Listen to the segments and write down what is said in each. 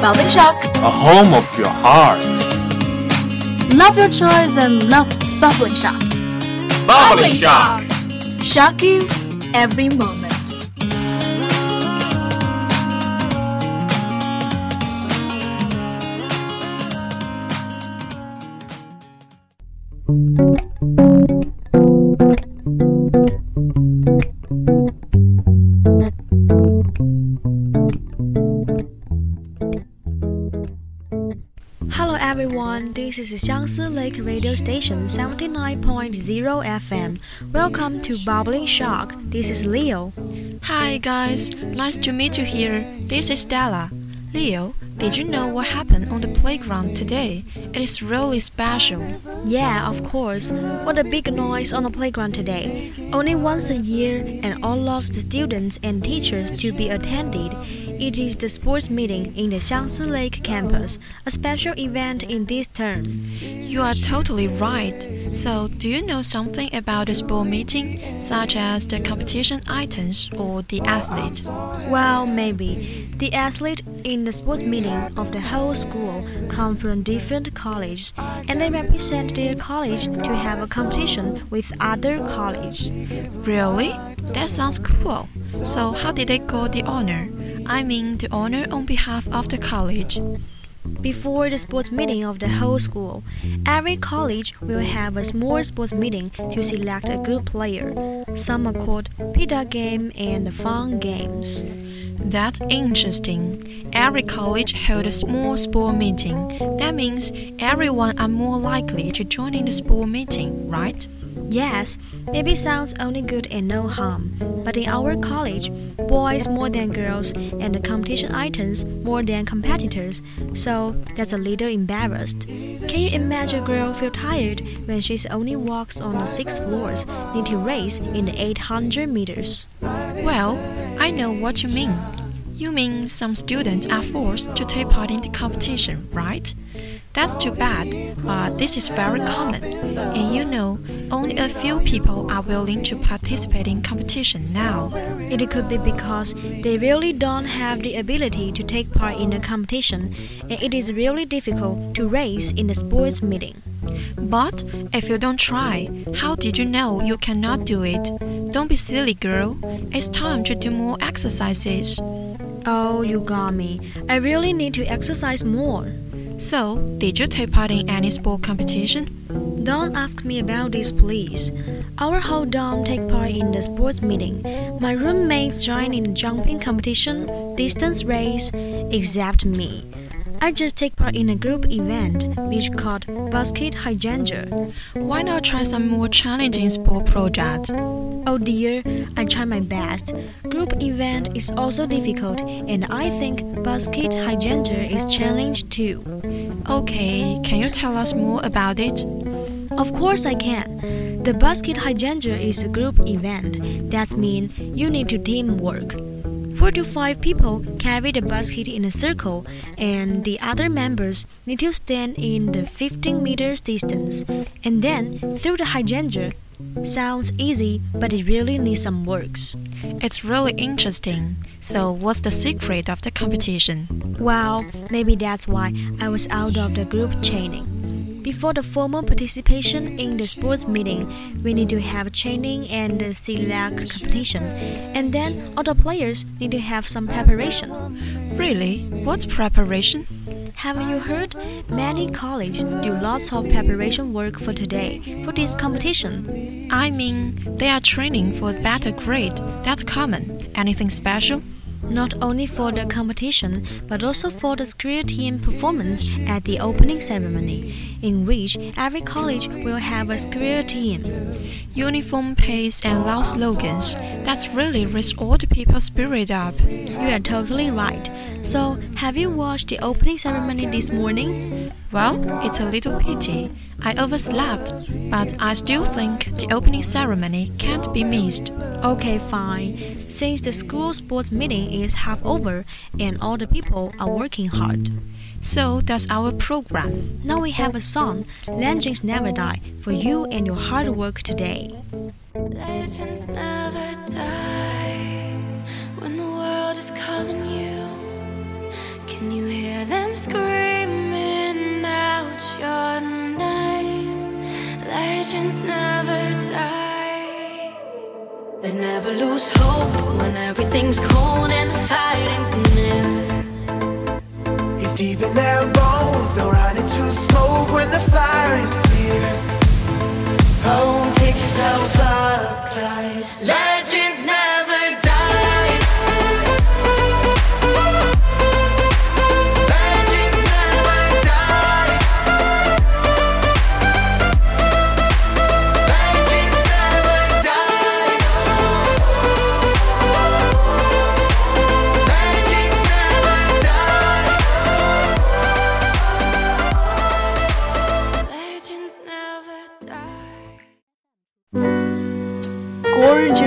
Bubbling shock. A home of your heart. Love your choice and love bubbling shock. Bubbling shock. Shock you every moment. Is Xiangsi Lake Radio Station 79.0 FM. Welcome to Bubbling Shock. This is Leo. Hi guys, nice to meet you here. This is Della. Leo, did you know what happened on the playground today? It is really special. Yeah, of course. What a big noise on the playground today. Only once a year and all of the students and teachers to be attended. It is the sports meeting in the Xiangsi Lake campus, a special event in this term. You are totally right. So, do you know something about the sport meeting, such as the competition items or the athlete? Well, maybe. The athlete in the sports meeting of the whole school come from different colleges, and they represent their college to have a competition with other colleges. Really? That sounds cool. So, how did they got the honor? I mean, the honor on behalf of the college. Before the sports meeting of the whole school, every college will have a small sports meeting to select a good player. Some are called pita game and fun games. That's interesting. Every college held a small sport meeting. That means everyone are more likely to join in the sport meeting, right? Yes, maybe sounds only good and no harm. But in our college, boys more than girls and the competition items more than competitors, so that's a little embarrassed. Can you imagine a girl feel tired when she only walks on the six floors, need to race in the 800 meters? Well, I know what you mean. You mean some students are forced to take part in the competition, right? That's too bad, but this is very common. And you know, only a few people are willing to participate in competition now. It could be because they really don't have the ability to take part in a competition, and it is really difficult to race in the sports meeting. But if you don't try, how did you know you cannot do it? Don't be silly, girl. It's time to do more exercises. Oh, you got me. I really need to exercise more. So, did you take part in any sport competition? Don't ask me about this, please. Our whole dorm take part in the sports meeting. My roommates join in the jumping competition, distance race, except me. I just take part in a group event which called basket hydrangea. Why not try some more challenging sport project? Oh dear, I try my best. Group event is also difficult, and I think basket hydrangea is challenge too. Okay, can you tell us more about it? Of course I can. The basket hydrangea is a group event. That means you need to teamwork. Four to five people carry the basket in a circle, and the other members need to stand in the 15 meters distance and then throw the hydrangea. Sounds easy, but it really needs some works. It's really interesting. So, what's the secret of the competition? Well, maybe that's why I was out of the group training. Before the formal participation in the sports meeting, we need to have training and the select competition. And then all the players need to have some preparation. Really? What's preparation? Haven't you heard? Many colleges do lots of preparation work for today, for this competition. I mean, they are training for better grade. That's common. Anything special? Not only for the competition, but also for the career team performance at the opening ceremony. In which every college will have a square team. Uniform pace and loud slogans. That's really raise all the people's spirit up. You are totally right. So, have you watched the opening ceremony this morning? Well, it's a little pity. I overslept, but I still think the opening ceremony can't be missed. Okay, fine. Since the school sports meeting is half over and all the people are working hard. So does our program. Now we have a song, Legends Never Die, for you and your hard work today. Legends never die when the world is calling you. Can you hear them screaming out your name? Legends never die. They never lose hope when everything's cold and the fighting's deep in their bones. They'll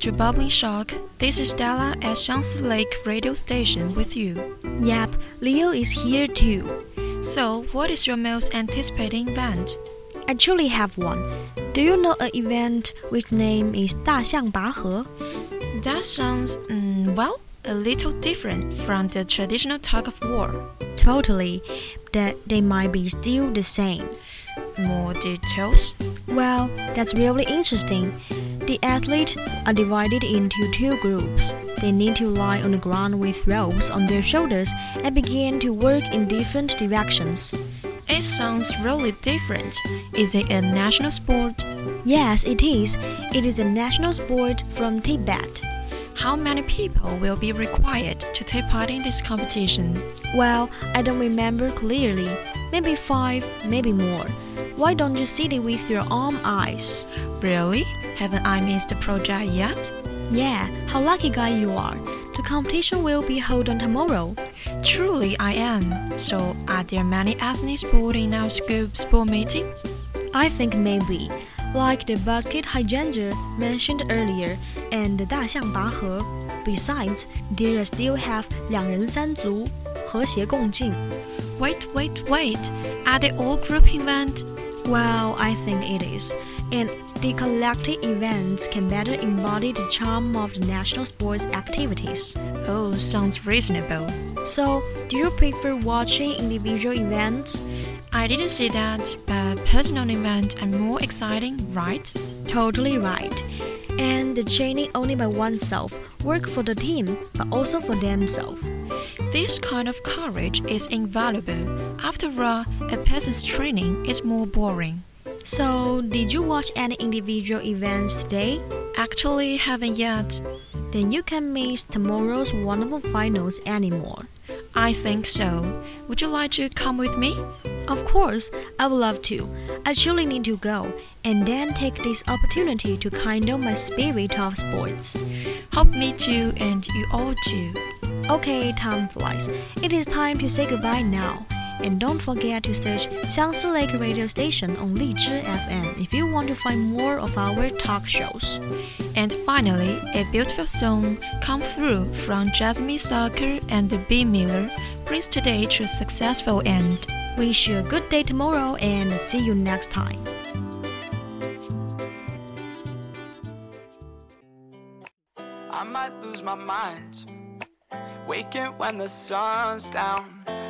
to Bubbling Shock. This is Della at Xiangsi Lake Radio Station with you. Yep, Leo is here too. So, what is your most anticipating event? I truly have one. Do you know an event which name is 大象拔河? That sounds mm, well a little different from the traditional tug of war. Totally, that they might be still the same. More details? Well, that's really interesting. The athletes are divided into two groups. They need to lie on the ground with ropes on their shoulders and begin to work in different directions. It sounds really different. Is it a national sport? Yes, it is. It is a national sport from Tibet. How many people will be required to take part in this competition? Well, I don't remember clearly. Maybe five, maybe more. Why don't you see it with your own eyes? Really? Haven't I missed the project yet? Yeah, how lucky guy you are. The competition will be held on tomorrow. Truly, I am. So, are there many ethnic involved in our school sport meeting? I think maybe. Like the basket hydrangea mentioned earlier and the 大象拔河. Besides, there still have 两人三足, Wait, wait, wait. Are they all group event? Well, I think it is. And the collective events can better embody the charm of the national sports activities. Oh, sounds reasonable. So, do you prefer watching individual events? I didn't say that, but personal events are more exciting, right? Totally right. And the training only by oneself, work for the team, but also for themselves. This kind of courage is invaluable. After all, a person's training is more boring. So, did you watch any individual events today? Actually, haven't yet. Then you can miss tomorrow's wonderful finals anymore. I think so. Would you like to come with me? Of course, I would love to. I surely need to go and then take this opportunity to kindle my spirit of sports. Hope me too, and you all too. Okay, time flies. It is time to say goodbye now. And don't forget to search Xiangsi Lake Radio Station on Lizhi FM if you want to find more of our talk shows. And finally, a beautiful song come through from Jasmine Soccer and B Miller brings today to a successful end. Wish you a good day tomorrow and see you next time. I might lose my mind. Waking when the sun's down,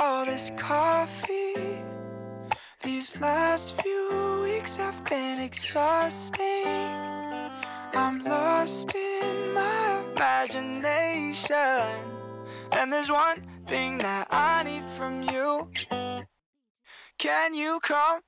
All this coffee. These last few weeks have been exhausting. I'm lost in my imagination. And there's one thing that I need from you. Can you come